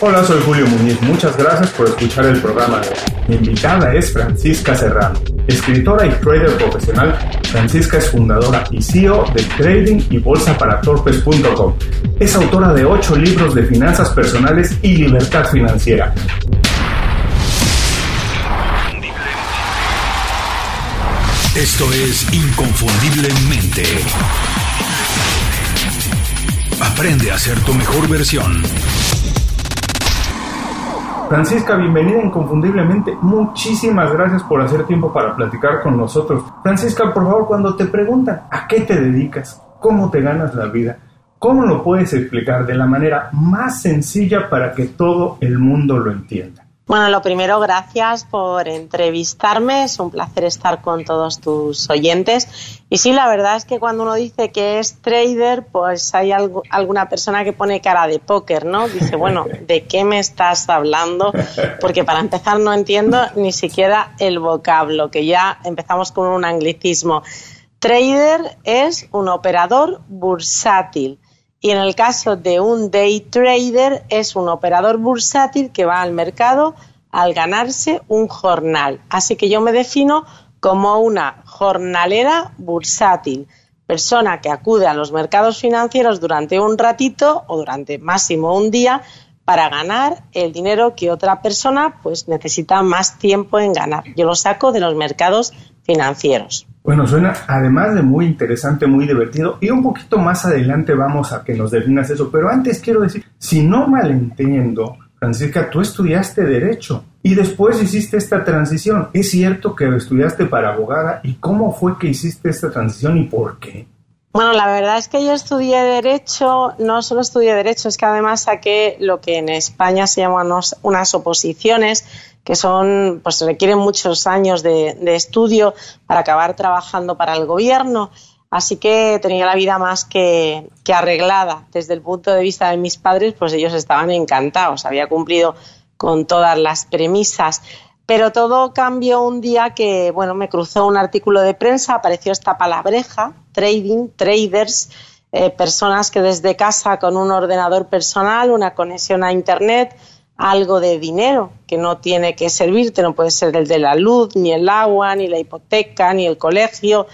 Hola, soy Julio Muñiz. Muchas gracias por escuchar el programa de Mi invitada es Francisca Serrano. Escritora y trader profesional, Francisca es fundadora y CEO de Trading y Bolsa para Torpes.com. Es autora de ocho libros de finanzas personales y libertad financiera. Esto es Inconfundiblemente. Aprende a ser tu mejor versión. Francisca, bienvenida inconfundiblemente. Muchísimas gracias por hacer tiempo para platicar con nosotros. Francisca, por favor, cuando te preguntan a qué te dedicas, cómo te ganas la vida, ¿cómo lo puedes explicar de la manera más sencilla para que todo el mundo lo entienda? Bueno, lo primero, gracias por entrevistarme. Es un placer estar con todos tus oyentes. Y sí, la verdad es que cuando uno dice que es trader, pues hay algo, alguna persona que pone cara de póker, ¿no? Dice, bueno, ¿de qué me estás hablando? Porque para empezar no entiendo ni siquiera el vocablo, que ya empezamos con un anglicismo. Trader es un operador bursátil y en el caso de un day trader es un operador bursátil que va al mercado al ganarse un jornal. Así que yo me defino como una jornalera bursátil, persona que acude a los mercados financieros durante un ratito o durante máximo un día para ganar el dinero que otra persona pues necesita más tiempo en ganar. Yo lo saco de los mercados financieros. Bueno, suena además de muy interesante, muy divertido y un poquito más adelante vamos a que nos definas eso, pero antes quiero decir, si no malentiendo, Francisca, tú estudiaste derecho y después hiciste esta transición. ¿Es cierto que estudiaste para abogada y cómo fue que hiciste esta transición y por qué? Bueno, la verdad es que yo estudié Derecho, no solo estudié Derecho, es que además saqué lo que en España se llaman unas oposiciones, que son, pues requieren muchos años de, estudio para acabar trabajando para el gobierno. Así que tenía la vida más que, arreglada. Desde el punto de vista de mis padres, pues ellos estaban encantados. Había cumplido con todas las premisas. Pero todo cambió un día que, bueno, me cruzó un artículo de prensa, apareció esta palabreja, trading, traders, eh, personas que desde casa con un ordenador personal, una conexión a Internet, algo de dinero que no tiene que servirte, no puede ser el de la luz, ni el agua, ni la hipoteca, ni el colegio,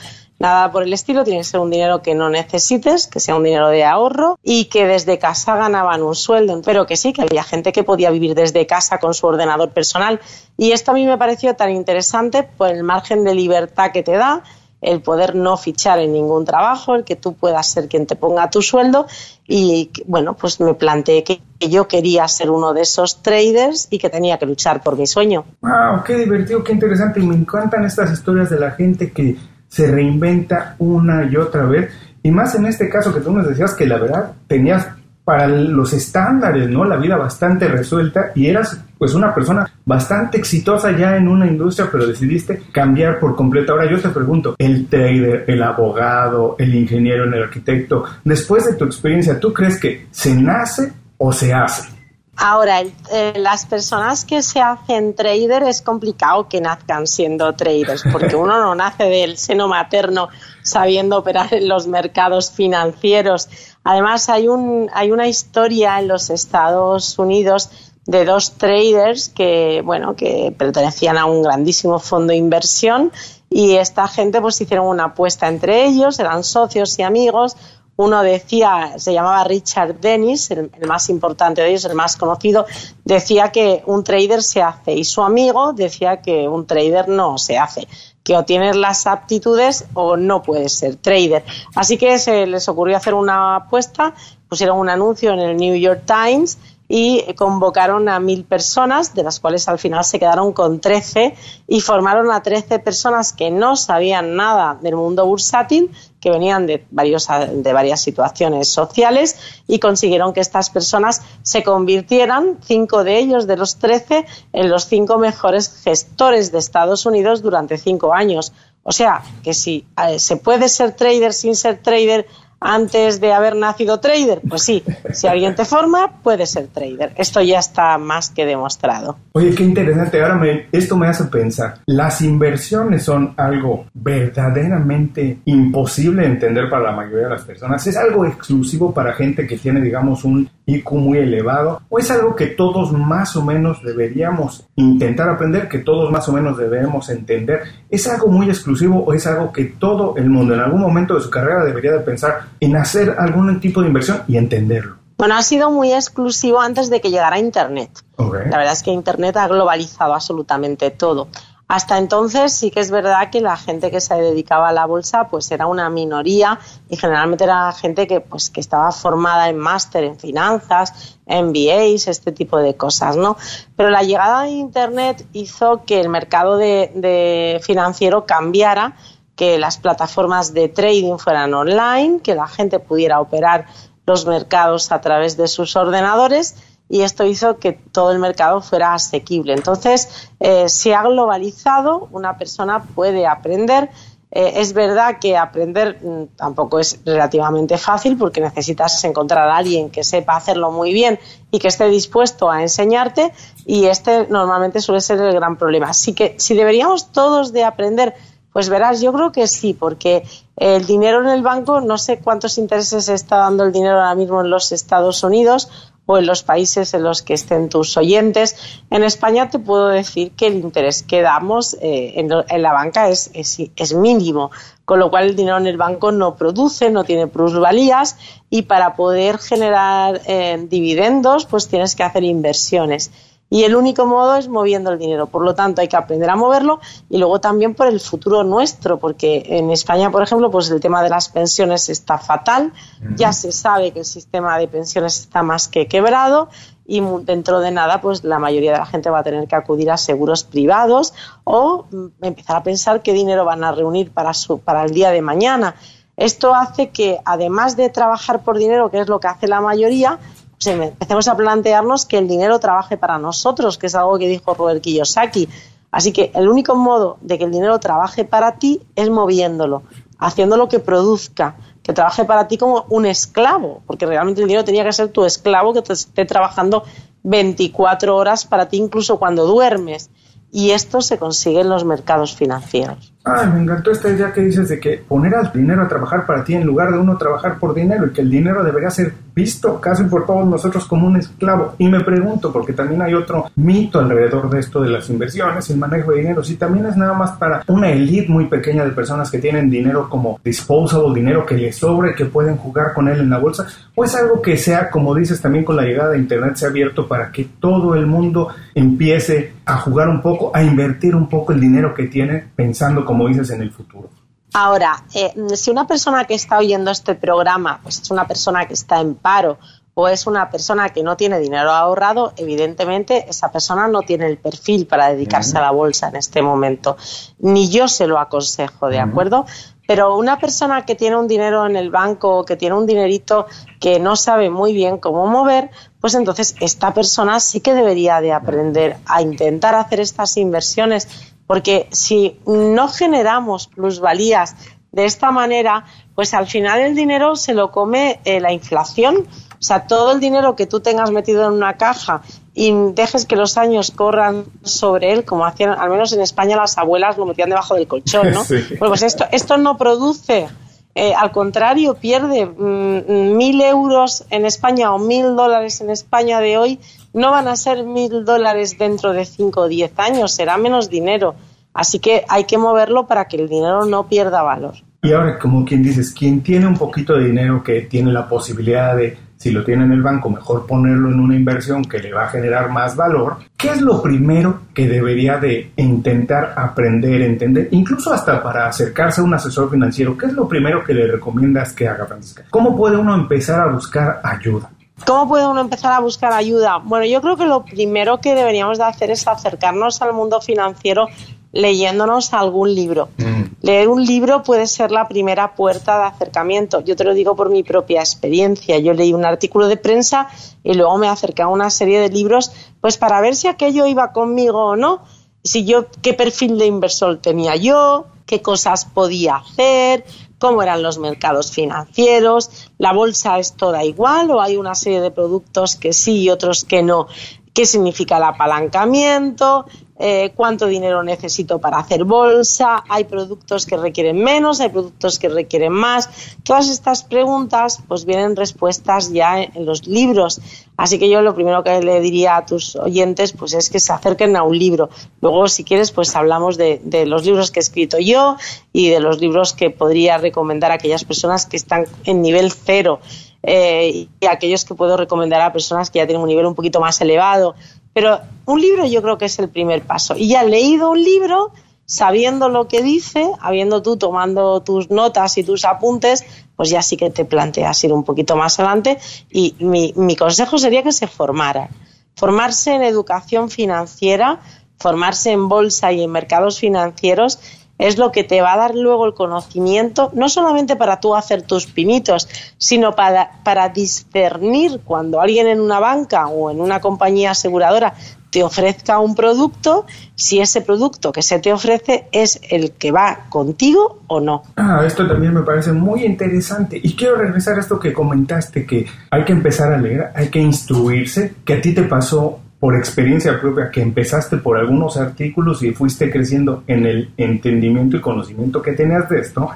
nada por el estilo, tiene que ser un dinero que no necesites, que sea un dinero de ahorro y que desde casa ganaban un sueldo, pero que sí, que había gente que podía vivir desde casa con su ordenador personal y esto a mí me pareció tan interesante por el margen de libertad que te da el poder no fichar en ningún trabajo, el que tú puedas ser quien te ponga tu sueldo y bueno, pues me planteé que yo quería ser uno de esos traders y que tenía que luchar por mi sueño. ¡Wow! ¡Qué divertido, qué interesante! Y me encantan estas historias de la gente que se reinventa una y otra vez. Y más en este caso que tú nos decías que la verdad tenías para los estándares, ¿no? La vida bastante resuelta y eras pues una persona bastante exitosa ya en una industria, pero decidiste cambiar por completo. Ahora yo te pregunto, el trader, el abogado, el ingeniero, el arquitecto, después de tu experiencia, ¿tú crees que se nace o se hace? Ahora, eh, las personas que se hacen trader es complicado que nazcan siendo traders, porque uno no nace del seno materno sabiendo operar en los mercados financieros. Además, hay, un, hay una historia en los Estados Unidos de dos traders que, bueno, que pertenecían a un grandísimo fondo de inversión y esta gente pues hicieron una apuesta entre ellos, eran socios y amigos, uno decía, se llamaba Richard Dennis, el, más importante de ellos, el más conocido, decía que un trader se hace y su amigo decía que un trader no se hace, que o tienes las aptitudes o no puedes ser trader. Así que se les ocurrió hacer una apuesta, pusieron un anuncio en el New York Times y convocaron a mil personas, de las cuales al final se quedaron con trece y formaron a trece personas que no sabían nada del mundo bursátil, que venían de, varios, de varias situaciones sociales y consiguieron que estas personas se convirtieran, cinco de ellos de los trece, en los cinco mejores gestores de Estados Unidos durante cinco años. O sea, que si eh, se puede ser trader sin ser trader, antes de haber nacido trader? Pues sí, si alguien te forma, puede ser trader. Esto ya está más que demostrado. Oye, qué interesante. Ahora me, esto me hace pensar, las inversiones son algo verdaderamente imposible de entender para la mayoría de las personas. ¿Es algo exclusivo para gente que tiene, digamos, un IQ muy elevado? ¿O es algo que todos más o menos deberíamos intentar aprender, que todos más o menos debemos entender? ¿Es algo muy exclusivo o es algo que todo el mundo en algún momento de su carrera debería de pensar en hacer algún tipo de inversión y entenderlo. Bueno, ha sido muy exclusivo antes de que llegara Internet. La verdad es que Internet ha globalizado absolutamente todo. Hasta entonces sí que es verdad que la gente que se dedicaba a la bolsa pues era una minoría y generalmente era gente que pues que estaba formada en máster en finanzas, MBAs, este tipo de cosas, ¿no? Pero la llegada de internet hizo que el mercado de financiero cambiara que las plataformas de trading fueran online, que la gente pudiera operar los mercados a través de sus ordenadores y esto hizo que todo el mercado fuera asequible. Entonces, eh, se ha globalizado, una persona puede aprender. Eh, es verdad que aprender mm, tampoco es relativamente fácil porque necesitas encontrar a alguien que sepa hacerlo muy bien y que esté dispuesto a enseñarte y este normalmente suele ser el gran problema. Así que si deberíamos todos de aprender pues verás, yo creo que sí, porque el dinero en el banco, no sé cuántos intereses está dando el dinero ahora mismo en los Estados Unidos o en los países en los que estén tus oyentes. En España te puedo decir que el interés que damos eh, en, la banca es, mínimo, con lo cual el dinero en el banco no produce, no tiene plusvalías y para poder generar eh, dividendos pues tienes que hacer inversiones y el único modo es moviendo el dinero. Por lo tanto, hay que aprender a moverlo y luego también por el futuro nuestro, porque en España, por ejemplo, pues el tema de las pensiones está fatal. Ya se sabe que el sistema de pensiones está más que quebrado y dentro de nada, pues la mayoría de la gente va a tener que acudir a seguros privados o mm, empezar a pensar qué dinero van a reunir para, su, para el día de mañana. Esto hace que, además de trabajar por dinero, que es lo que hace la mayoría, empecemos a plantearnos que el dinero trabaje para nosotros, que es algo que dijo Robert Kiyosaki. Así que el único modo de que el dinero trabaje para ti es moviéndolo, haciéndolo que produzca, que trabaje para ti como un esclavo, porque realmente el dinero tenía que ser tu esclavo que te esté trabajando 24 horas para ti incluso cuando duermes. Y esto se consigue en los mercados financieros. Ay, me encantó esta idea que dices de que poner al dinero a trabajar para ti en lugar de uno trabajar por dinero y que el dinero debería ser visto casi por todos nosotros como un esclavo. Y me pregunto, porque también hay otro mito alrededor de esto de las inversiones, el manejo de dinero, si también es nada más para una elite muy pequeña de personas que tienen dinero como disposable, dinero que les sobre, que pueden jugar con él en la bolsa, o es algo que sea, como dices también con la llegada de Internet, se abierto para que todo el mundo empiece a jugar un poco, a invertir un poco el dinero que tiene pensando como dices en el futuro. Ahora, eh, si una persona que está oyendo este programa pues es una persona que está en paro o es una persona que no tiene dinero ahorrado, evidentemente esa persona no tiene el perfil para dedicarse a la bolsa en este momento. Ni yo se lo aconsejo, ¿de acuerdo? Pero una persona que tiene un dinero en el banco, que tiene un dinerito que no sabe muy bien cómo mover, pues entonces esta persona sí que debería de aprender a intentar hacer estas inversiones porque si no generamos plusvalías de esta manera, pues al final el dinero se lo come eh, la inflación. O sea, todo el dinero que tú tengas metido en una caja y dejes que los años corran sobre él, como hacían, al menos en España las abuelas lo metían debajo del colchón, ¿no? Bueno, pues esto, esto no produce, eh, al contrario, pierde mm, mil euros en España o mil dólares en España de hoy no van a ser mil dólares dentro de cinco o diez años, será menos dinero. Así que hay que moverlo para que el dinero no pierda valor. Y ahora, como quien dices, quien tiene un poquito de dinero que tiene la posibilidad de, si lo tiene en el banco, mejor ponerlo en una inversión que le va a generar más valor, ¿qué es lo primero que debería de intentar aprender, entender, incluso hasta para acercarse a un asesor financiero? ¿Qué es lo primero que le recomiendas que haga, Francisca? ¿Cómo puede uno empezar a buscar ayuda? ¿Cómo puede uno empezar a buscar ayuda? Bueno, yo creo que lo primero que deberíamos de hacer es acercarnos al mundo financiero leyéndonos algún libro. Mm. Leer un libro puede ser la primera puerta de acercamiento. Yo te lo digo por mi propia experiencia. Yo leí un artículo de prensa y luego me acerqué a una serie de libros, pues para ver si aquello iba conmigo o no, si yo qué perfil de inversor tenía yo, qué cosas podía hacer, cómo eran los mercados financieros, la bolsa es toda igual o hay una serie de productos que sí y otros que no, qué significa el apalancamiento, eh, cuánto dinero necesito para hacer bolsa, hay productos que requieren menos, hay productos que requieren más. Todas estas preguntas pues vienen respuestas ya en, los libros. Así que yo lo primero que le diría a tus oyentes pues es que se acerquen a un libro. Luego si quieres pues hablamos de, los libros que he escrito yo y de los libros que podría recomendar a aquellas personas que están en nivel cero. Eh, y aquellos que puedo recomendar a personas que ya tienen un nivel un poquito más elevado. Pero un libro yo creo que es el primer paso. Y ya leído un libro, sabiendo lo que dice, habiendo tú tomando tus notas y tus apuntes, pues ya sí que te planteas ir un poquito más adelante. Y mi, mi consejo sería que se formara. Formarse en educación financiera, formarse en bolsa y en mercados financieros es lo que te va a dar luego el conocimiento, no solamente para tú hacer tus pinitos, sino para, discernir cuando alguien en una banca o en una compañía aseguradora te ofrezca un producto, si ese producto que se te ofrece es el que va contigo o no. Ah, esto también me parece muy interesante. Y quiero regresar a esto que comentaste, que hay que empezar a leer, hay que instruirse, que a ti te pasó por experiencia propia que empezaste por algunos artículos y fuiste creciendo en el entendimiento y conocimiento que tenías de esto.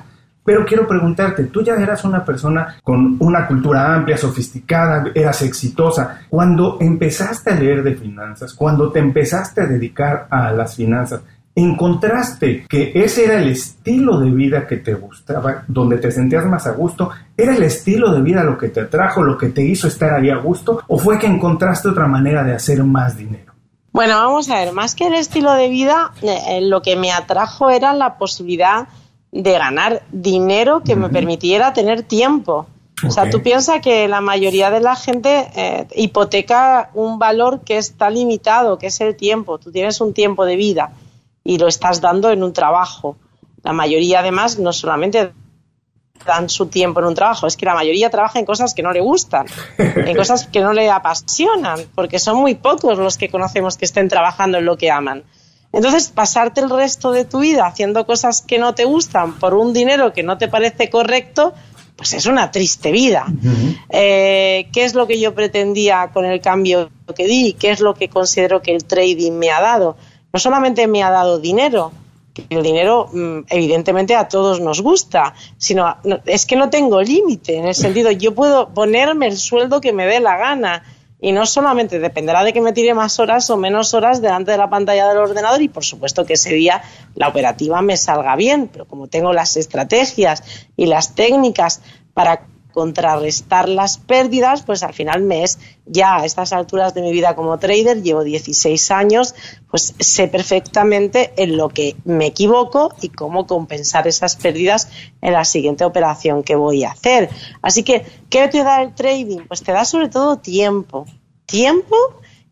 Pero quiero preguntarte, tú ya eras una persona con una cultura amplia, sofisticada, eras exitosa. Cuando empezaste a leer de finanzas, cuando te empezaste a dedicar a las finanzas, encontraste que ese era el estilo de vida que te gustaba, donde te sentías más a gusto, era el estilo de vida lo que te atrajo, lo que te hizo estar ahí a gusto, o fue que encontraste otra manera de hacer más dinero? Bueno, vamos a ver, más que el estilo de vida, eh, eh, lo que me atrajo era la posibilidad de ganar dinero que me permitiera tener tiempo. O sea, tú piensas que la mayoría de la gente eh, hipoteca un valor que está limitado, que es el tiempo. Tú tienes un tiempo de vida y lo estás dando en un trabajo. La mayoría, además, no solamente dan su tiempo en un trabajo, es que la mayoría trabaja en cosas que no le gustan, en cosas que no le apasionan, porque son muy pocos los que conocemos que estén trabajando en lo que aman. Entonces, pasarte el resto de tu vida haciendo cosas que no te gustan por un dinero que no te parece correcto, pues es una triste vida. Eh, ¿Qué es lo que yo pretendía con el cambio que di? ¿Qué es lo que considero que el trading me ha dado? No solamente me ha dado dinero, que el dinero mm, evidentemente a todos nos gusta, sino es que no tengo límite, en el sentido yo puedo ponerme el sueldo que me dé la gana. Y no solamente dependerá de que me tire más horas o menos horas delante de la pantalla del ordenador y por supuesto que ese día la operativa me salga bien, pero como tengo las estrategias y las técnicas para contrarrestar las pérdidas, pues al final me es ya a estas alturas de mi vida como trader, llevo 16 años, pues sé perfectamente en lo que me equivoco y cómo compensar esas pérdidas en la siguiente operación que voy a hacer. Así que, ¿qué te da el trading? Pues te da sobre todo tiempo, tiempo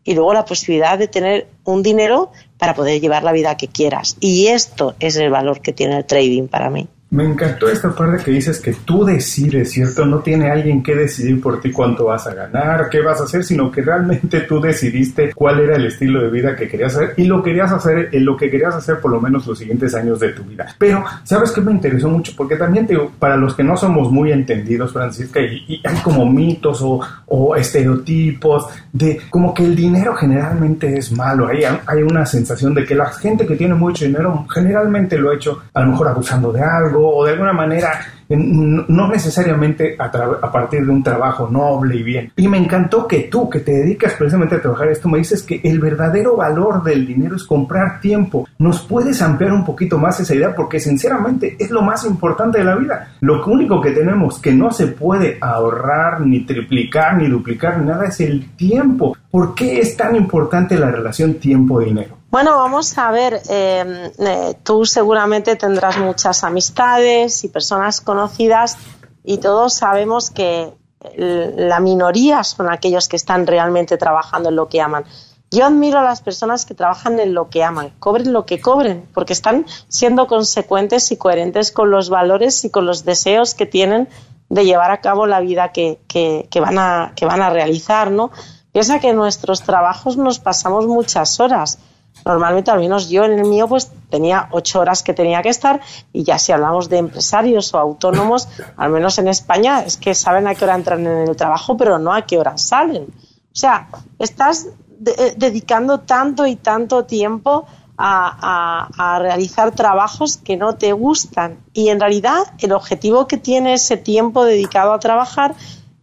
y luego la posibilidad de tener un dinero para poder llevar la vida que quieras. Y esto es el valor que tiene el trading para mí. Me encantó esta parte que dices que tú decides, ¿cierto? No tiene alguien que decidir por ti cuánto vas a ganar, qué vas a hacer, sino que realmente tú decidiste cuál era el estilo de vida que querías hacer y lo querías hacer en lo que querías hacer por lo menos los siguientes años de tu vida. Pero, ¿sabes qué me interesó mucho? Porque también te, para los que no somos muy entendidos, Francisca, y, hay como mitos o, estereotipos de como que el dinero generalmente es malo. Hay una sensación de que la gente que tiene mucho dinero generalmente lo ha hecho a lo mejor abusando de algo o de alguna manera no necesariamente a, partir de un trabajo noble y bien. Y me encantó que tú, que te dedicas precisamente a trabajar esto, me dices que el verdadero valor del dinero es comprar tiempo. ¿Nos puedes ampliar un poquito más esa idea? Porque sinceramente es lo más importante de la vida. Lo único que tenemos que no se puede ahorrar, ni triplicar, ni duplicar, ni nada, es el tiempo. ¿Por qué es tan importante la relación tiempo-dinero? Bueno, vamos a ver, em, eh, tú seguramente tendrás muchas amistades y personas conocidas y todos sabemos que la minoría son aquellos que están realmente trabajando en lo que aman. Yo admiro a las personas que trabajan en lo que aman, cobren lo que cobren, porque están siendo consecuentes y coherentes con los valores y con los deseos que tienen de llevar a cabo la vida que, que, que van, a, que van a realizar, ¿no? Piensa que en nuestros trabajos nos pasamos muchas horas Normalmente, al menos yo en el mío, pues tenía ocho horas que tenía que estar y ya si hablamos de empresarios o autónomos, al menos en España, es que saben a qué hora entran en el trabajo, pero no a qué hora salen. O sea, estás eh, dedicando tanto y tanto tiempo a, realizar trabajos que no te gustan. Y en realidad el objetivo que tiene ese tiempo dedicado a trabajar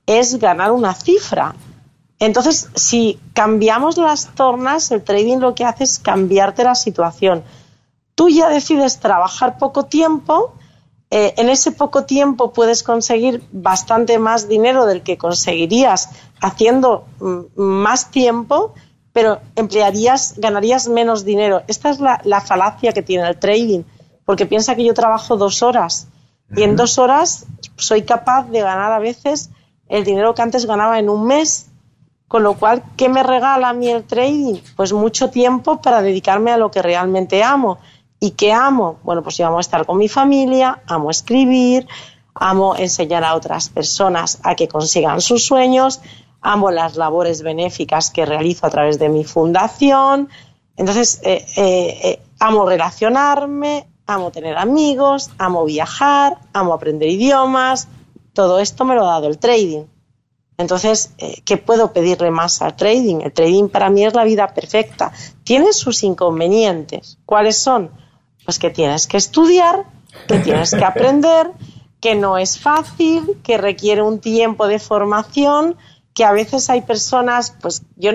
es ganar una cifra. Entonces, si cambiamos las tornas, el trading lo que hace es cambiarte la situación. Tú ya decides trabajar poco tiempo, eh, en ese poco tiempo puedes conseguir bastante más dinero del que conseguirías haciendo mm, más tiempo pero emplearías, ganarías menos dinero. Esta es la, falacia que tiene el trading, porque piensa que yo trabajo dos horas y en dos horas soy capaz de ganar a veces el dinero que antes ganaba en un mes. Con lo cual, ¿qué me regala a mí el trading? Pues mucho tiempo para dedicarme a lo que realmente amo. ¿Y qué amo? Bueno, pues yo amo estar con mi familia, amo escribir, amo enseñar a otras personas a que consigan sus sueños, amo las labores benéficas que realizo a través de mi fundación. Entonces, eh, eh, eh, amo relacionarme, amo tener amigos, amo viajar, amo aprender idiomas. Todo esto me lo ha dado el trading. Entonces, ¿qué puedo pedirle más al trading? El trading para mí es la vida perfecta. Tiene sus inconvenientes. ¿Cuáles son? Pues que tienes que estudiar, que tienes que aprender, que no es fácil, que requiere un tiempo de formación, que a veces hay personas, pues yo,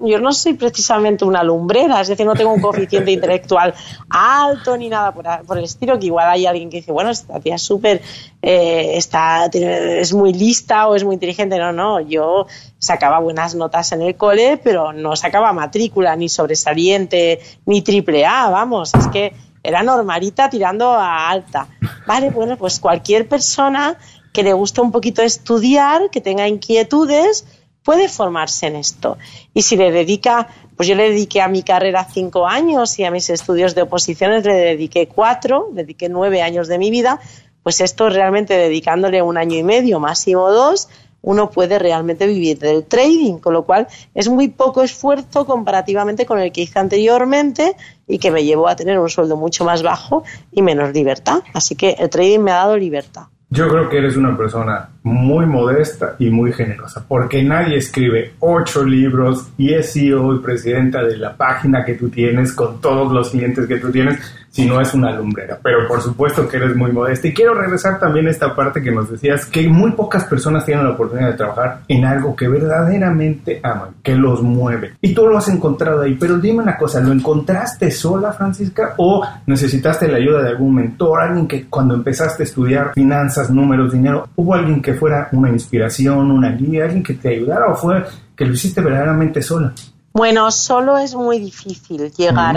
yo no soy precisamente una lumbrera, es decir, no tengo un coeficiente intelectual alto ni nada por, el estilo, que igual hay alguien que dice, bueno, esta tía es súper, eh, está, es muy lista o es muy inteligente. No, no, yo sacaba buenas notas en el cole, pero no sacaba matrícula, ni sobresaliente, ni triple A, vamos, es que era normalita tirando a alta. Vale, bueno, pues cualquier persona que le gusta un poquito estudiar, que tenga inquietudes, puede formarse en esto. Y si le dedica, pues yo le dediqué a mi carrera cinco años y a mis estudios de oposiciones le dediqué cuatro, dediqué nueve años de mi vida, pues esto realmente dedicándole un año y medio, máximo dos, uno puede realmente vivir del trading, con lo cual es muy poco esfuerzo comparativamente con el que hice anteriormente y que me llevó a tener un sueldo mucho más bajo y menos libertad. Así que el trading me ha dado libertad. Yo creo que eres una persona muy modesta y muy generosa, porque nadie escribe ocho libros y es CEO y presidenta de la página que tú tienes con todos los clientes que tú tienes si no es una lumbrera. Pero por supuesto que eres muy modesta. Y quiero regresar también a esta parte que nos decías, que muy pocas personas tienen la oportunidad de trabajar en algo que verdaderamente aman, que los mueve. Y tú lo has encontrado ahí. Pero dime una cosa, ¿lo encontraste sola, Francisca? ¿O necesitaste la ayuda de algún mentor? ¿Alguien que cuando empezaste a estudiar finanzas, números, dinero, hubo alguien que fuera una inspiración, una guía, alguien que te ayudara o fue que lo hiciste verdaderamente sola? Bueno, solo es muy difícil llegar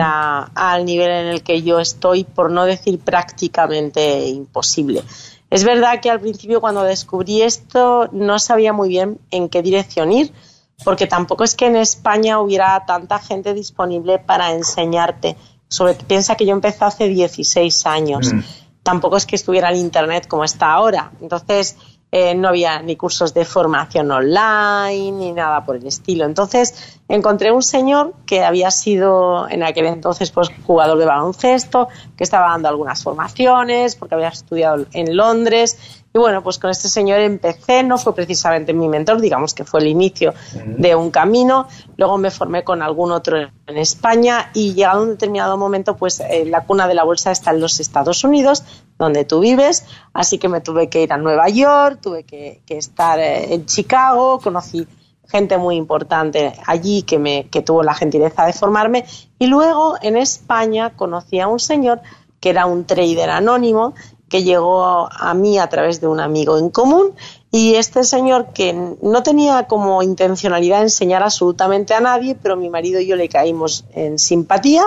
al nivel en el que yo estoy, por no decir prácticamente imposible. Es verdad que al principio cuando descubrí esto no sabía muy bien en qué dirección ir, porque tampoco es que en España hubiera tanta gente disponible para enseñarte. Sobre, piensa que yo empecé hace 16 años. Tampoco es que estuviera en Internet como está ahora. Entonces, eh, no había ni cursos de formación online ni nada por el estilo. Entonces encontré un señor que había sido en aquel entonces pues jugador de baloncesto, que estaba dando algunas formaciones porque había estudiado en Londres y bueno, pues con este señor empecé, no fue precisamente mi mentor, digamos que fue el inicio de un camino. Luego me formé con algún otro en España y llegado a un determinado momento, pues eh, la cuna de la bolsa está en los Estados Unidos, donde tú vives, así que me tuve que ir a Nueva York, tuve que, estar eh, en Chicago, conocí gente muy importante allí que, me, que tuvo la gentileza de formarme. Y luego en España conocí a un señor que era un trader anónimo que llegó a mí a través de un amigo en común y este señor que no tenía como intencionalidad enseñar absolutamente a nadie, pero mi marido y yo le caímos en simpatía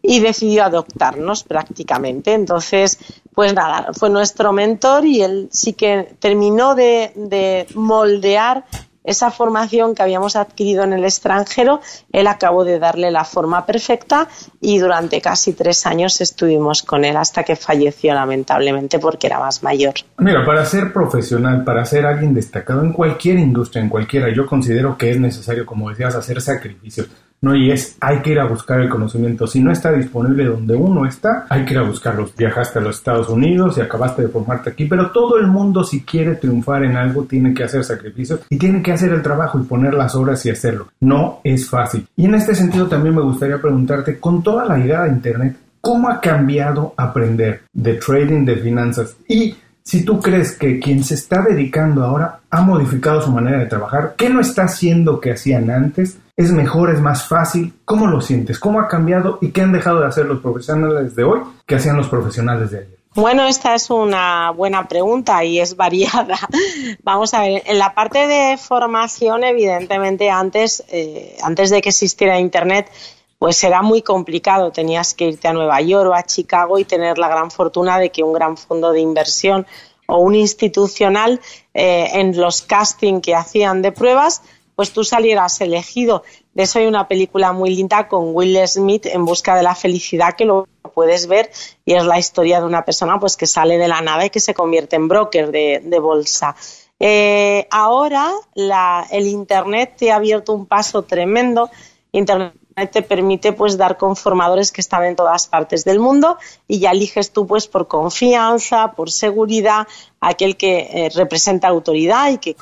y decidió adoptarnos prácticamente. Entonces, pues nada, fue nuestro mentor y él sí que terminó de, de moldear esa formación que habíamos adquirido en el extranjero, él acabó de darle la forma perfecta y durante casi tres años estuvimos con él hasta que falleció lamentablemente porque era más mayor. Mira, para ser profesional, para ser alguien destacado en cualquier industria, en cualquiera, yo considero que es necesario, como decías, hacer sacrificios. ¿No? Y es, hay que ir a buscar el conocimiento. Si no está disponible donde uno está, hay que ir a buscarlo. Viajaste a los Estados Unidos y acabaste de formarte aquí, pero todo el mundo si quiere triunfar en algo tiene que hacer sacrificios y tiene que hacer el trabajo y poner las obras y hacerlo. No es fácil. Y en este sentido también me gustaría preguntarte, con toda la idea de Internet, ¿cómo ha cambiado aprender de trading, de finanzas? Y si tú crees que quien se está dedicando ahora ha modificado su manera de trabajar, ¿qué no está haciendo que hacían antes? ¿Es mejor? ¿Es más fácil? ¿Cómo lo sientes? ¿Cómo ha cambiado y qué han dejado de hacer los profesionales de hoy que hacían los profesionales de ayer? Bueno, esta es una buena pregunta y es variada. Vamos a ver, en la parte de formación, evidentemente, antes, eh, antes de que existiera Internet, pues era muy complicado. Tenías que irte a Nueva York o a Chicago y tener la gran fortuna de que un gran fondo de inversión o un institucional eh, en los casting que hacían de pruebas, pues tú salieras elegido. De eso hay una película muy linda con Will Smith en busca de la felicidad que lo puedes ver y es la historia de una persona pues que sale de la nada y que se convierte en broker de, bolsa. Eh, ahora el Internet te ha abierto un paso tremendo. Internet te permite pues dar con formadores que están en todas partes del mundo y ya eliges tú pues por confianza, por seguridad, aquel que eh, representa autoridad y que,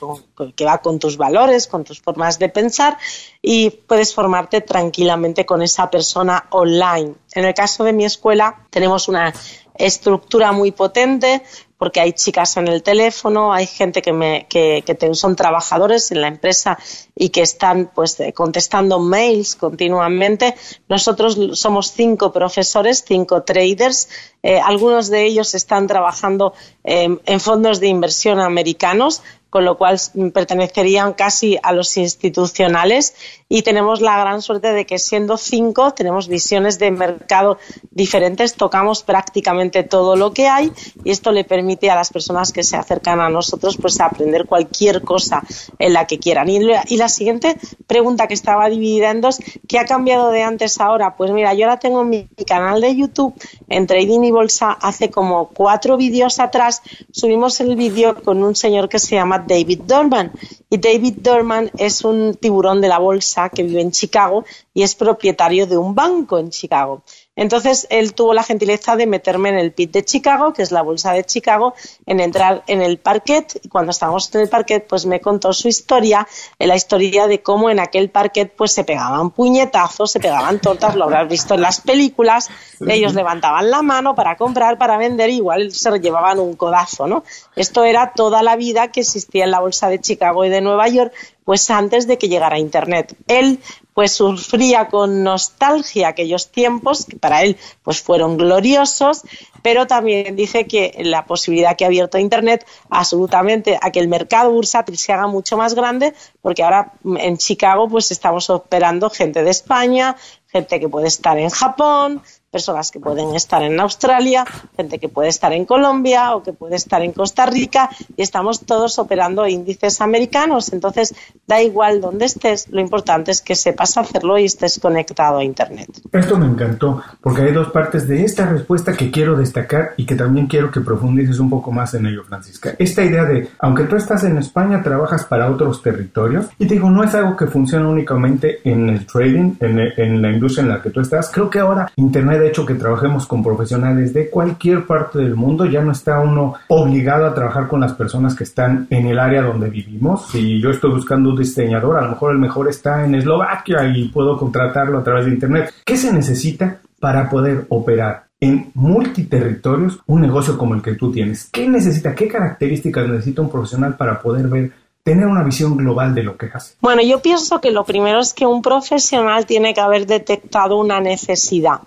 que va con tus valores, con tus formas de pensar y puedes formarte tranquilamente con esa persona online. En el caso de mi escuela tenemos una estructura muy potente porque hay chicas en el teléfono, hay gente que, me, que, son trabajadores en la empresa y que están pues eh, contestando mails continuamente. Nosotros somos cinco profesores, cinco traders. Eh, algunos de ellos están trabajando eh, en fondos de inversión americanos, con lo cual pertenecerían casi a los institucionales y tenemos la gran suerte de que siendo cinco tenemos visiones de mercado diferentes, tocamos prácticamente todo lo que hay y esto le permite a las personas que se acercan a nosotros pues aprender cualquier cosa en la que quieran. Y, la siguiente pregunta que estaba dividida en dos, ¿qué ha cambiado de antes ahora? Pues mira, yo ahora tengo mi canal de YouTube en Trading y Bolsa hace como cuatro vídeos atrás subimos el vídeo con un señor que se llama David Dorman. Y David Dorman es un tiburón de la bolsa que vive en Chicago y es propietario de un banco en Chicago. Entonces, él tuvo la gentileza de meterme en el pit de Chicago, que es la bolsa de Chicago, en entrar en el parquet. Y cuando estábamos en el parquet, pues me contó su historia, la historia de cómo en aquel parquet pues se pegaban puñetazos, se pegaban tortas, lo habrás visto en las películas. Ellos levantaban la mano para comprar, para vender, igual se llevaban un codazo, ¿no? Esto era toda la vida que existía en la bolsa de Chicago y de Nueva York, pues antes de que llegara Internet. Él pues sufría con nostalgia aquellos tiempos que para él pues fueron gloriosos, pero también dice que la posibilidad que ha abierto Internet absolutamente a que el mercado bursátil se haga mucho más grande, porque ahora en Chicago pues estamos operando gente de España, gente que puede estar en Japón, personas que pueden estar en Australia, gente que puede estar en Colombia o que puede estar en Costa Rica y estamos todos operando índices americanos. Entonces, da igual dónde estés, lo importante es que sepas hacerlo y estés conectado a Internet. Esto me encantó porque hay dos partes de esta respuesta que quiero destacar y que también quiero que profundices un poco más en ello, Francisca. Esta idea de, aunque tú estás en España, trabajas para otros territorios y te digo, no es algo que funciona únicamente en el trading, en, en la industria en la que tú estás. Creo que ahora Internet hecho que trabajemos con profesionales de cualquier parte del mundo. Ya no está uno obligado a trabajar con las personas que están en el área donde vivimos. Si yo estoy buscando un diseñador, a lo mejor el mejor está en Eslovaquia y puedo contratarlo a través de Internet. ¿Qué se necesita para poder operar en multiterritorios un negocio como el que tú tienes? ¿Qué necesita? ¿Qué características necesita un profesional para poder ver tener una visión global de lo que hace? Bueno, yo pienso que lo primero es que un profesional tiene que haber detectado una necesidad.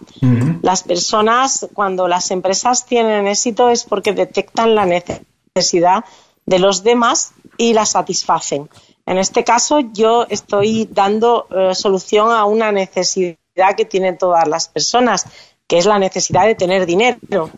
Las personas, cuando las empresas tienen éxito, es porque detectan la necesidad de los demás y la satisfacen. En este caso, yo estoy dando eh, solución a una necesidad que tienen todas las personas, que es la necesidad de tener dinero.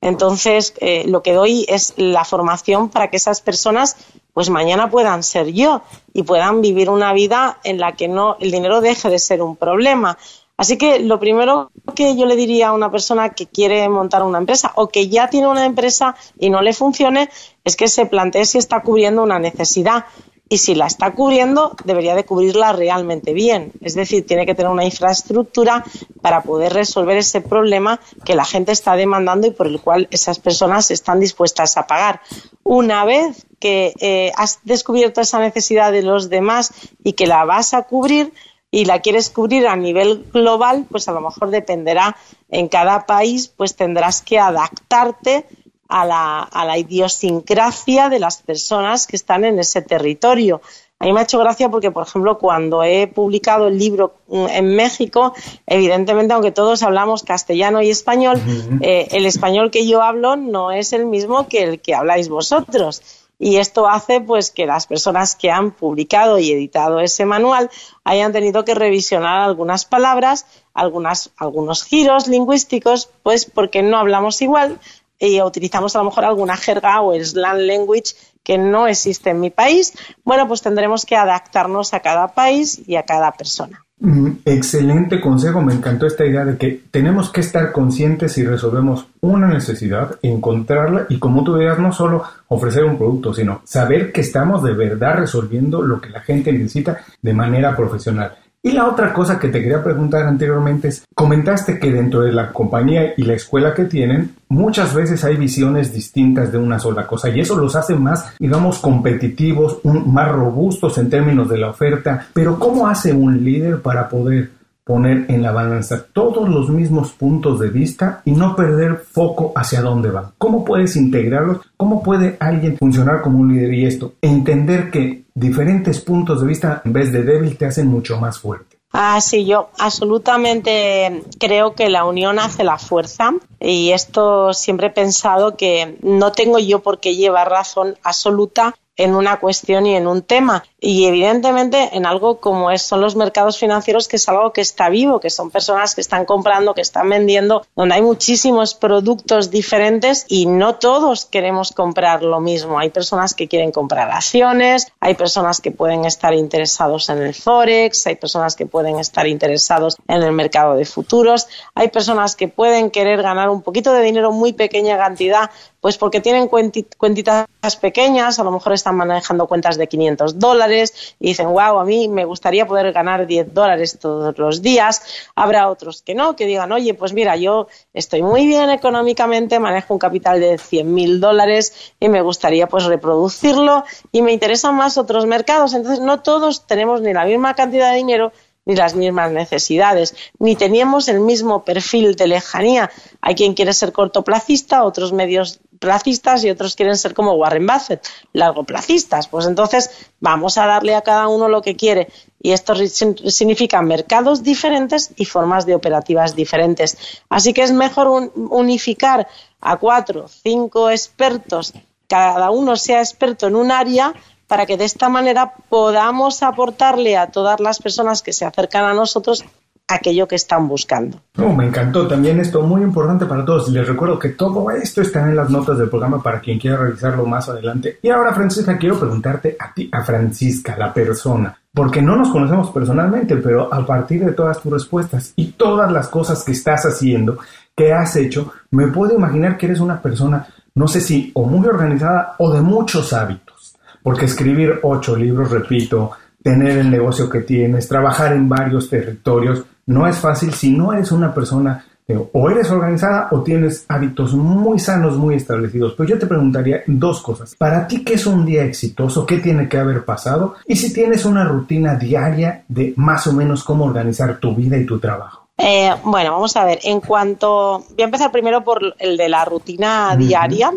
Entonces, eh, lo que doy es la formación para que esas personas pues mañana puedan ser yo y puedan vivir una vida en la que no el dinero deje de ser un problema. Así que lo primero que yo le diría a una persona que quiere montar una empresa o que ya tiene una empresa y no le funcione es que se plantee si está cubriendo una necesidad. Y si la está cubriendo, debería de cubrirla realmente bien. Es decir, tiene que tener una infraestructura para poder resolver ese problema que la gente está demandando y por el cual esas personas están dispuestas a pagar. Una vez que eh, has descubierto esa necesidad de los demás y que la vas a cubrir, y la quieres cubrir a nivel global, pues a lo mejor dependerá en cada país, pues tendrás que adaptarte a la, a la idiosincrasia de las personas que están en ese territorio. A mí me ha hecho gracia porque, por ejemplo, cuando he publicado el libro mm, en México, evidentemente, aunque todos hablamos castellano y español, eh, el español que yo hablo no es el mismo que el que habláis vosotros. Y esto hace pues que las personas que han publicado y editado ese manual hayan tenido que revisionar algunas palabras, algunas, algunos giros lingüísticos, pues porque no hablamos igual, y utilizamos a lo mejor alguna jerga o slang language que no existe en mi país, bueno, pues tendremos que adaptarnos a cada país y a cada persona. Mm, excelente consejo, me encantó esta idea de que tenemos que estar conscientes si resolvemos una necesidad, encontrarla y como tú veas, no solo ofrecer un producto, sino saber que estamos de verdad resolviendo lo que la gente necesita de manera profesional. Y la otra cosa que te quería preguntar anteriormente es, comentaste que dentro de la compañía y la escuela que tienen, muchas veces hay visiones distintas de una sola cosa y eso los hace más, digamos, competitivos, más robustos en términos de la oferta. Pero ¿cómo hace un líder para poder poner en la balanza todos los mismos puntos de vista y no perder foco hacia dónde van. ¿Cómo puedes integrarlos? ¿Cómo puede alguien funcionar como un líder y esto? Entender que diferentes puntos de vista en vez de débil te hacen mucho más fuerte. Ah, sí, yo absolutamente creo que la unión hace la fuerza y esto siempre he pensado que no tengo yo por qué llevar razón absoluta en una cuestión y en un tema y evidentemente en algo como es, son los mercados financieros, que es algo que está vivo, que son personas que están comprando, que están vendiendo, donde hay muchísimos productos diferentes y no todos queremos comprar lo mismo. Hay personas que quieren comprar acciones, hay personas que pueden estar interesados en el forex, hay personas que pueden estar interesados en el mercado de futuros, hay personas que pueden querer ganar un poquito de dinero, muy pequeña cantidad, pues porque tienen cuentitas pequeñas, a lo mejor están manejando cuentas de 500 dólares y dicen, wow, a mí me gustaría poder ganar 10 dólares todos los días. Habrá otros que no, que digan, oye, pues mira, yo estoy muy bien económicamente, manejo un capital de 100 mil dólares y me gustaría pues reproducirlo y me interesan más otros mercados. Entonces, no todos tenemos ni la misma cantidad de dinero ni las mismas necesidades, ni teníamos el mismo perfil de lejanía. Hay quien quiere ser cortoplacista, otros medios placistas y otros quieren ser como Warren Buffett, largoplacistas. Pues entonces vamos a darle a cada uno lo que quiere. Y esto significa mercados diferentes y formas de operativas diferentes. Así que es mejor unificar a cuatro, cinco expertos, cada uno sea experto en un área para que de esta manera podamos aportarle a todas las personas que se acercan a nosotros aquello que están buscando. Oh, me encantó también esto, muy importante para todos. Les recuerdo que todo esto está en las notas del programa para quien quiera revisarlo más adelante. Y ahora, Francisca, quiero preguntarte a ti, a Francisca, la persona, porque no nos conocemos personalmente, pero a partir de todas tus respuestas y todas las cosas que estás haciendo, que has hecho, me puedo imaginar que eres una persona, no sé si o muy organizada o de muchos hábitos porque escribir ocho libros, repito, tener el negocio que tienes, trabajar en varios territorios, no es fácil si no eres una persona o eres organizada o tienes hábitos muy sanos, muy establecidos. Pues yo te preguntaría dos cosas. Para ti, ¿qué es un día exitoso? ¿Qué tiene que haber pasado? Y si tienes una rutina diaria de más o menos cómo organizar tu vida y tu trabajo. Eh, bueno, vamos a ver. En cuanto. Voy a empezar primero por el de la rutina diaria.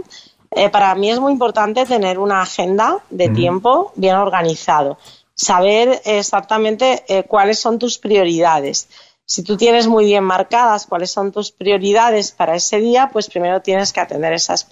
Eh, para mí es muy importante tener una agenda de tiempo bien organizado, saber exactamente eh, cuáles son tus prioridades. Si tú tienes muy bien marcadas cuáles son tus prioridades para ese día, pues primero tienes que atender esas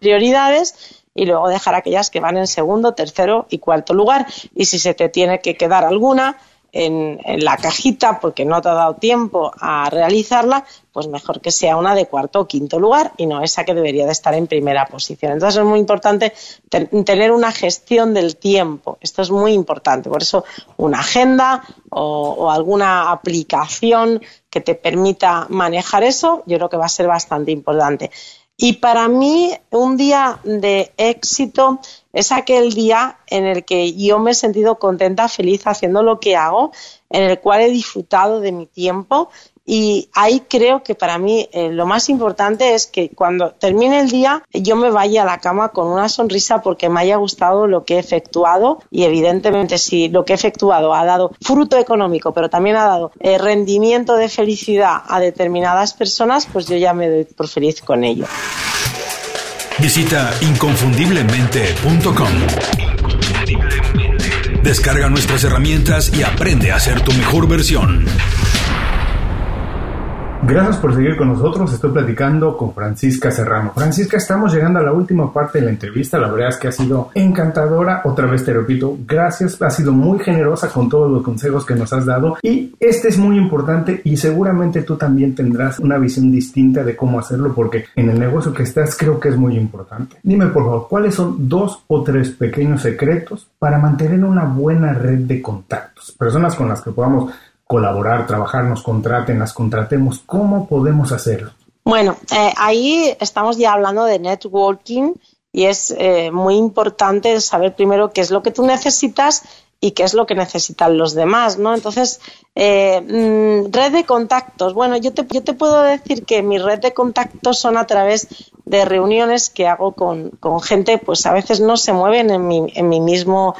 prioridades y luego dejar aquellas que van en segundo, tercero y cuarto lugar. Y si se te tiene que quedar alguna, en, la cajita porque no te ha dado tiempo a realizarla, pues mejor que sea una de cuarto o quinto lugar y no esa que debería de estar en primera posición. Entonces es muy importante tener una gestión del tiempo. Esto es muy importante. Por eso una agenda o, alguna aplicación que te permita manejar eso, yo creo que va a ser bastante importante. Y para mí un día de éxito es aquel día en el que yo me he sentido contenta, feliz haciendo lo que hago, en el cual he disfrutado de mi tiempo y ahí creo que para mí eh, lo más importante es que cuando termine el día yo me vaya a la cama con una sonrisa porque me haya gustado lo que he efectuado y evidentemente si lo que he efectuado ha dado fruto económico pero también ha dado eh, rendimiento de felicidad a determinadas personas pues yo ya me doy por feliz con ello. Visita inconfundiblemente.com. Descarga nuestras herramientas y aprende a ser tu mejor versión. Gracias por seguir con nosotros. Estoy platicando con Francisca Serrano. Francisca, estamos llegando a la última parte de la entrevista. La verdad es que ha sido encantadora. Otra vez te repito, gracias. Ha sido muy generosa con todos los consejos que nos has dado. Y este es muy importante y seguramente tú también tendrás una visión distinta de cómo hacerlo porque en el negocio que estás creo que es muy importante. Dime por favor, ¿cuáles son dos o tres pequeños secretos para mantener una buena red de contactos? Personas con las que podamos colaborar, trabajar, nos contraten, las contratemos, ¿cómo podemos hacerlo? Bueno, eh, ahí estamos ya hablando de networking y es eh, muy importante saber primero qué es lo que tú necesitas y qué es lo que necesitan los demás, ¿no? Entonces, eh, mm, red de contactos. Bueno, yo te, yo te puedo decir que mi red de contactos son a través de reuniones que hago con, con gente, pues a veces no se mueven en mi, en mi mismo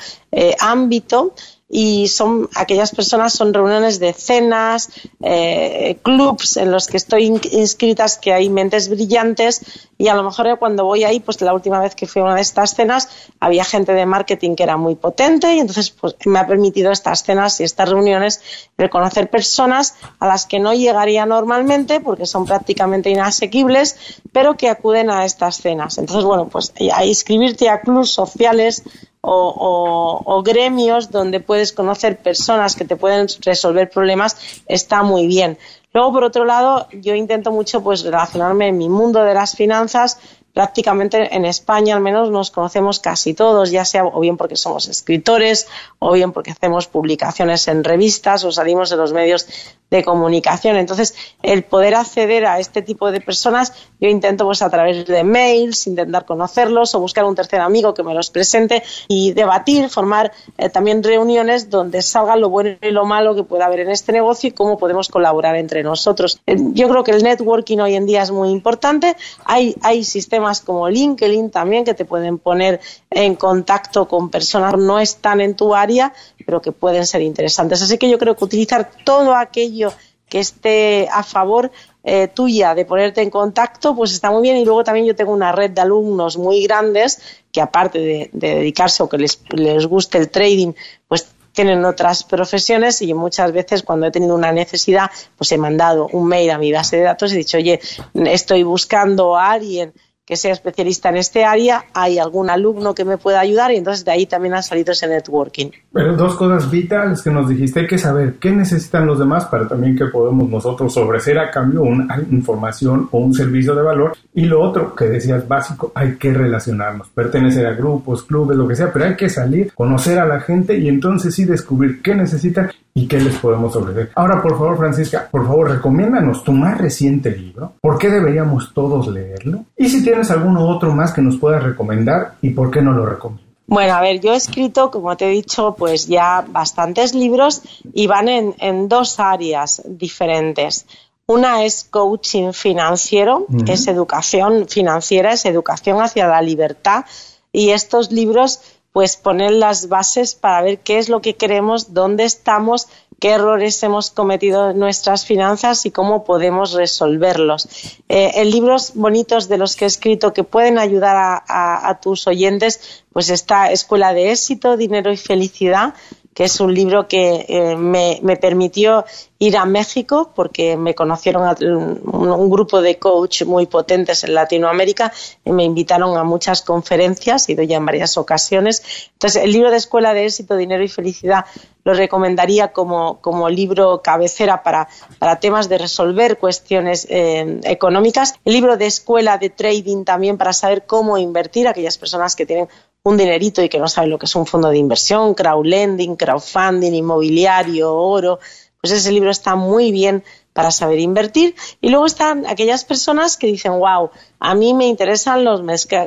ámbito, y son aquellas personas, son reuniones de cenas, eh, clubs en los que estoy inscritas, que hay mentes brillantes y a lo mejor cuando voy ahí, pues la última vez que fui a una de estas cenas había gente de marketing que era muy potente y entonces pues me ha permitido estas cenas y estas reuniones reconocer personas a las que no llegaría normalmente porque son prácticamente inasequibles, pero que acuden a estas cenas. Entonces, bueno, pues a inscribirte a clubs sociales o, gremios donde puedes conocer personas que te pueden resolver problemas está muy bien. Luego, por otro lado, yo intento mucho pues relacionarme en mi mundo de las finanzas prácticamente en España al menos nos conocemos casi todos, ya sea o bien porque somos escritores, o bien porque hacemos publicaciones en revistas o salimos de los medios de comunicación. Entonces, el poder acceder a este tipo de personas, yo intento pues a través de mails, intentar conocerlos o buscar un tercer amigo que me los presente y debatir, formar eh, también reuniones donde salga lo bueno y lo malo que pueda haber en este negocio y cómo podemos colaborar entre nosotros. Eh, yo creo que el networking hoy en día es muy importante. Hay, hay sistemas como LinkedIn también que te pueden poner en contacto con personas que no están en tu área, pero que pueden ser interesantes. Así que yo creo que utilizar todo aquello que esté a favor eh, tuya de ponerte en contacto, pues está muy bien. Y luego también yo tengo una red de alumnos muy grandes que aparte de, dedicarse o que les, les guste el trading, pues tienen otras profesiones y muchas veces cuando he tenido una necesidad, pues he mandado un mail a mi base de datos y he dicho, oye, estoy buscando a alguien que sea especialista en este área, hay algún alumno que me pueda ayudar y entonces de ahí también ha salido ese networking. Pero dos cosas vitales que nos dijiste, hay que saber qué necesitan los demás para también que podemos nosotros ofrecer a cambio una información o un servicio de valor. Y lo otro que decías básico, hay que relacionarnos, pertenecer a grupos, clubes, lo que sea, pero hay que salir, conocer a la gente y entonces sí descubrir qué necesitan y qué les podemos ofrecer. Ahora, por favor, Francisca, por favor, recomiéndanos tu más reciente libro. ¿Por qué deberíamos todos leerlo? Y si tienes alguno otro más que nos puedas recomendar y por qué no lo recomiendas. Bueno, a ver, yo he escrito, como te he dicho, pues ya bastantes libros y van en, en dos áreas diferentes. Una es coaching financiero, es educación financiera, es educación hacia la libertad. Y estos libros pues poner las bases para ver qué es lo que queremos, dónde estamos, qué errores hemos cometido en nuestras finanzas y cómo podemos resolverlos. Eh, en libros bonitos de los que he escrito que pueden ayudar a tus oyentes, pues está Escuela de Éxito, Dinero y Felicidad, que es un libro que eh, me, permitió ir a México porque me conocieron un, grupo de coach muy potentes en Latinoamérica y me invitaron a muchas conferencias, he ido ya en varias ocasiones. Entonces, el libro de Escuela de Éxito, Dinero y Felicidad lo recomendaría como, como libro cabecera para, para, temas de resolver cuestiones eh, económicas. El libro de Escuela de Trading también para saber cómo invertir, aquellas personas que tienen un dinerito y que no saben lo que es un fondo de inversión, crowdlending, crowdfunding, inmobiliario, oro, pues ese libro está muy bien para saber invertir. Y luego están aquellas personas que dicen, wow, a mí me interesan los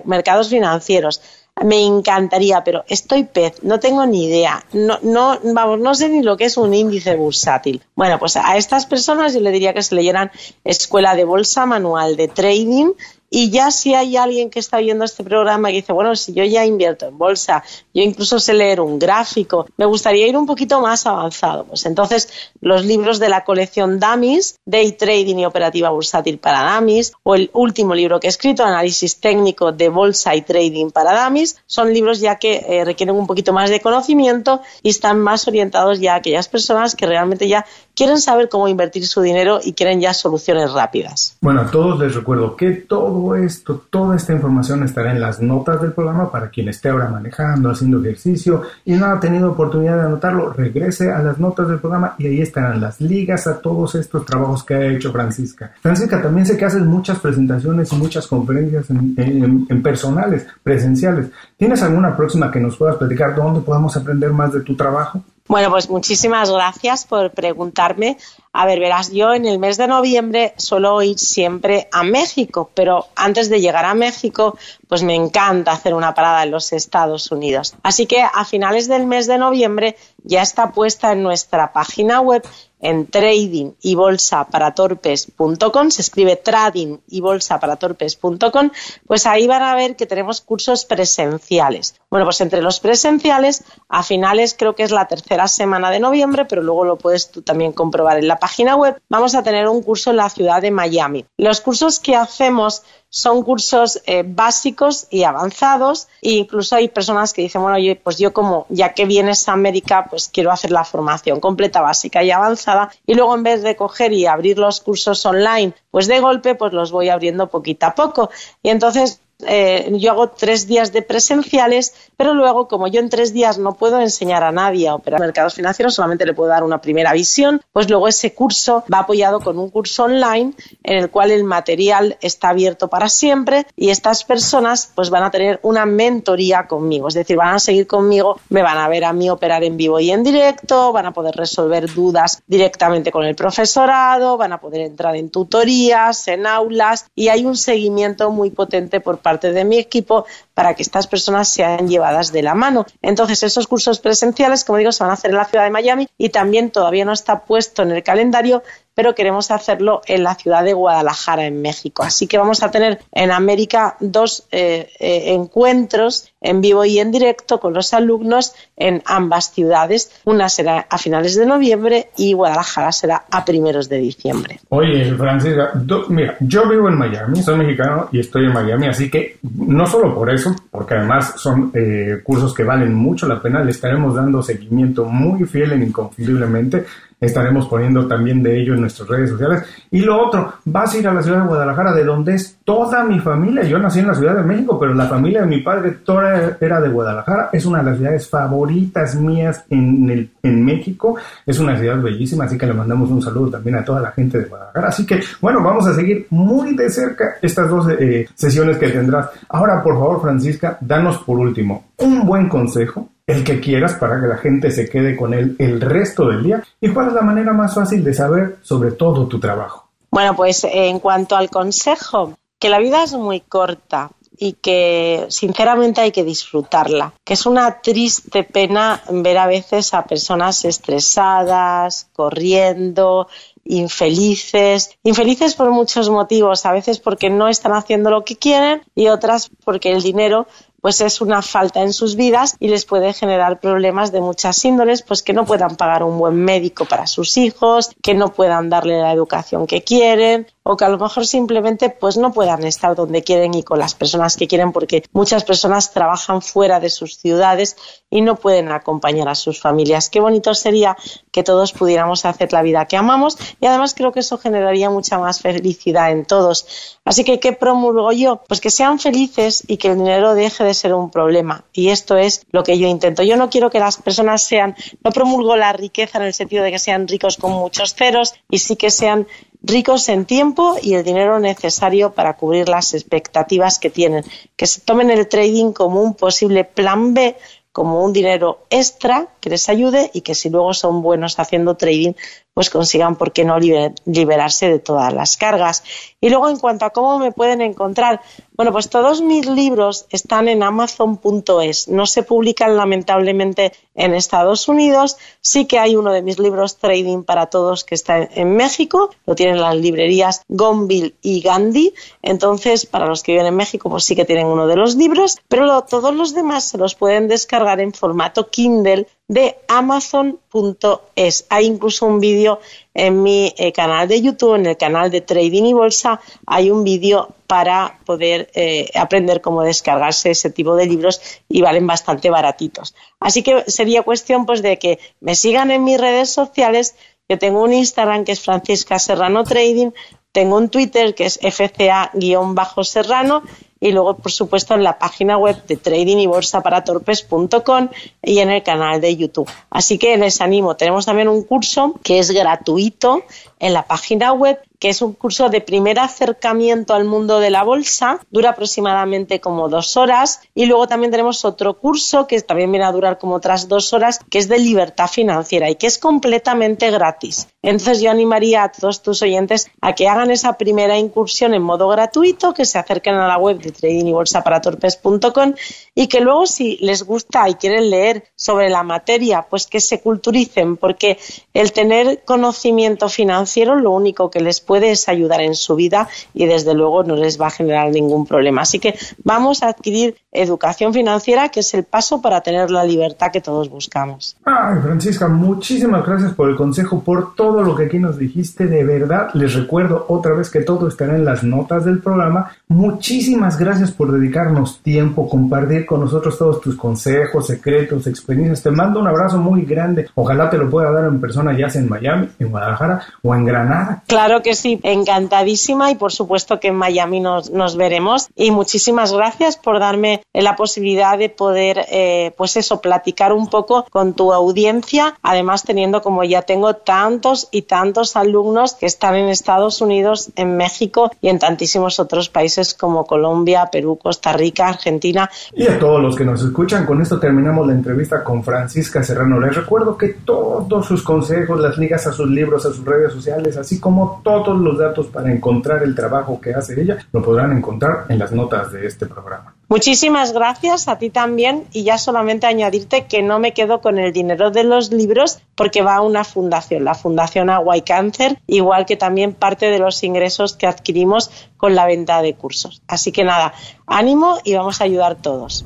mercados financieros me encantaría, pero estoy pez, no tengo ni idea, no, no, vamos, no sé ni lo que es un índice bursátil. Bueno, pues a estas personas yo le diría que se leyeran Escuela de Bolsa, Manual de Trading, y ya si hay alguien que está viendo este programa y dice, bueno, si yo ya invierto en bolsa, yo incluso sé leer un gráfico, me gustaría ir un poquito más avanzado. Pues entonces los libros de la colección Dummies, Day Trading y Operativa Bursátil para Dummies, o el último libro que he escrito, Análisis Técnico de Bolsa y Trading para Dummies, son libros ya que eh, requieren un poquito más de conocimiento y están más orientados ya a aquellas personas que realmente ya quieren saber cómo invertir su dinero y quieren ya soluciones rápidas. Bueno, a todos les recuerdo que todo esto, toda esta información estará en las notas del programa para quien esté ahora manejando, haciendo ejercicio y no ha tenido oportunidad de anotarlo, regrese a las notas del programa y ahí estarán las ligas a todos estos trabajos que ha hecho Francisca. Francisca, también sé que haces muchas presentaciones y muchas conferencias en, en personales, presenciales. ¿Tienes alguna próxima que nos puedas platicar dónde podamos aprender más de tu trabajo? Bueno, pues muchísimas gracias por preguntarme. A ver, verás, yo en el mes de noviembre suelo ir siempre a México, pero antes de llegar a México, pues me encanta hacer una parada en los Estados Unidos. Así que a finales del mes de noviembre ya está puesta en nuestra página web en trading y bolsa para torpes.com, se escribe trading y bolsa para torpes.com, pues ahí van a ver que tenemos cursos presenciales. Bueno, pues entre los presenciales, a finales creo que es la tercera semana de noviembre, pero luego lo puedes tú también comprobar en la página web, vamos a tener un curso en la ciudad de Miami. Los cursos que hacemos son cursos eh, básicos y avanzados e incluso hay personas que dicen, bueno, pues yo como ya que vienes a América, pues quiero hacer la formación completa, básica y avanzada y luego en vez de coger y abrir los cursos online, pues de golpe, pues los voy abriendo poquito a poco. Y entonces eh, yo hago tres días de presenciales, pero luego, como yo en tres días no puedo enseñar a nadie a operar mercados financieros, solamente le puedo dar una primera visión, pues luego ese curso va apoyado con un curso online en el cual el material está abierto para siempre y estas personas pues van a tener una mentoría conmigo, es decir, van a seguir conmigo, me van a ver a mí operar en vivo y en directo, van a poder resolver dudas directamente con el profesorado, van a poder entrar en tutorías, en aulas y hay un seguimiento muy potente por parte de mi equipo para que estas personas sean llevadas de la mano. Entonces, esos cursos presenciales, como digo, se van a hacer en la ciudad de Miami y también todavía no está puesto en el calendario pero queremos hacerlo en la ciudad de Guadalajara, en México. Así que vamos a tener en América dos eh, eh, encuentros en vivo y en directo con los alumnos en ambas ciudades. Una será a finales de noviembre y Guadalajara será a primeros de diciembre. Oye, Francisca, mira, yo vivo en Miami, soy mexicano y estoy en Miami, así que no solo por eso, porque además son eh, cursos que valen mucho la pena, le estaremos dando seguimiento muy fiel e inconfundiblemente estaremos poniendo también de ello en nuestras redes sociales. Y lo otro, vas a ir a la ciudad de Guadalajara, de donde es toda mi familia. Yo nací en la Ciudad de México, pero la familia de mi padre toda era de Guadalajara. Es una de las ciudades favoritas mías en, el, en México. Es una ciudad bellísima, así que le mandamos un saludo también a toda la gente de Guadalajara. Así que, bueno, vamos a seguir muy de cerca estas dos eh, sesiones que tendrás. Ahora, por favor, Francisca, danos por último un buen consejo el que quieras para que la gente se quede con él el resto del día y cuál es la manera más fácil de saber sobre todo tu trabajo. Bueno, pues en cuanto al consejo, que la vida es muy corta y que sinceramente hay que disfrutarla, que es una triste pena ver a veces a personas estresadas, corriendo, infelices, infelices por muchos motivos, a veces porque no están haciendo lo que quieren y otras porque el dinero pues es una falta en sus vidas y les puede generar problemas de muchas índoles, pues que no puedan pagar un buen médico para sus hijos, que no puedan darle la educación que quieren, o que a lo mejor simplemente pues no puedan estar donde quieren y con las personas que quieren porque muchas personas trabajan fuera de sus ciudades y no pueden acompañar a sus familias. Qué bonito sería que todos pudiéramos hacer la vida que amamos y además creo que eso generaría mucha más felicidad en todos. Así que, ¿qué promulgo yo? Pues que sean felices y que el dinero deje de ser un problema. Y esto es lo que yo intento. Yo no quiero que las personas sean, no promulgo la riqueza en el sentido de que sean ricos con muchos ceros y sí que sean ricos en tiempo y el dinero necesario para cubrir las expectativas que tienen, que se tomen el trading como un posible plan B, como un dinero extra que les ayude y que si luego son buenos haciendo trading, pues consigan, ¿por qué no liberarse de todas las cargas? Y luego, en cuanto a cómo me pueden encontrar, bueno, pues todos mis libros están en amazon.es. No se publican lamentablemente en Estados Unidos. Sí que hay uno de mis libros, Trading para Todos, que está en México. Lo tienen las librerías Gonville y Gandhi. Entonces, para los que viven en México, pues sí que tienen uno de los libros. Pero todos los demás se los pueden descargar en formato Kindle de amazon.es. Hay incluso un vídeo en mi eh, canal de YouTube, en el canal de Trading y Bolsa, hay un vídeo para poder eh, aprender cómo descargarse ese tipo de libros y valen bastante baratitos. Así que sería cuestión pues de que me sigan en mis redes sociales, que tengo un Instagram que es Francisca Serrano Trading, tengo un Twitter que es FCA-Serrano y luego, por supuesto, en la página web de trading y bolsa para torpes.com y en el canal de YouTube. Así que les animo. Tenemos también un curso que es gratuito en la página web que es un curso de primer acercamiento al mundo de la bolsa, dura aproximadamente como dos horas, y luego también tenemos otro curso que también viene a durar como otras dos horas, que es de libertad financiera y que es completamente gratis. Entonces yo animaría a todos tus oyentes a que hagan esa primera incursión en modo gratuito, que se acerquen a la web de trading y bolsa para torpes.com y que luego si les gusta y quieren leer sobre la materia, pues que se culturicen, porque el tener conocimiento financiero lo único que les puede es ayudar en su vida y desde luego no les va a generar ningún problema. Así que vamos a adquirir educación financiera, que es el paso para tener la libertad que todos buscamos. Ay, Francisca, muchísimas gracias por el consejo, por todo lo que aquí nos dijiste. De verdad, les recuerdo otra vez que todo estará en las notas del programa. Muchísimas gracias por dedicarnos tiempo, compartir con nosotros todos tus consejos, secretos, experiencias. Te mando un abrazo muy grande. Ojalá te lo pueda dar en persona, ya sea en Miami, en Guadalajara o en Granada. Claro que sí, encantadísima y por supuesto que en Miami nos, nos veremos. Y muchísimas gracias por darme la posibilidad de poder, eh, pues eso, platicar un poco con tu audiencia, además teniendo como ya tengo tantos y tantos alumnos que están en Estados Unidos, en México y en tantísimos otros países como Colombia, Perú, Costa Rica, Argentina. Y a todos los que nos escuchan, con esto terminamos la entrevista con Francisca Serrano. Les recuerdo que todos sus consejos, las ligas a sus libros, a sus redes así como todos los datos para encontrar el trabajo que hace ella, lo podrán encontrar en las notas de este programa. Muchísimas gracias a ti también y ya solamente añadirte que no me quedo con el dinero de los libros porque va a una fundación, la Fundación Agua y Cáncer, igual que también parte de los ingresos que adquirimos con la venta de cursos. Así que nada, ánimo y vamos a ayudar todos.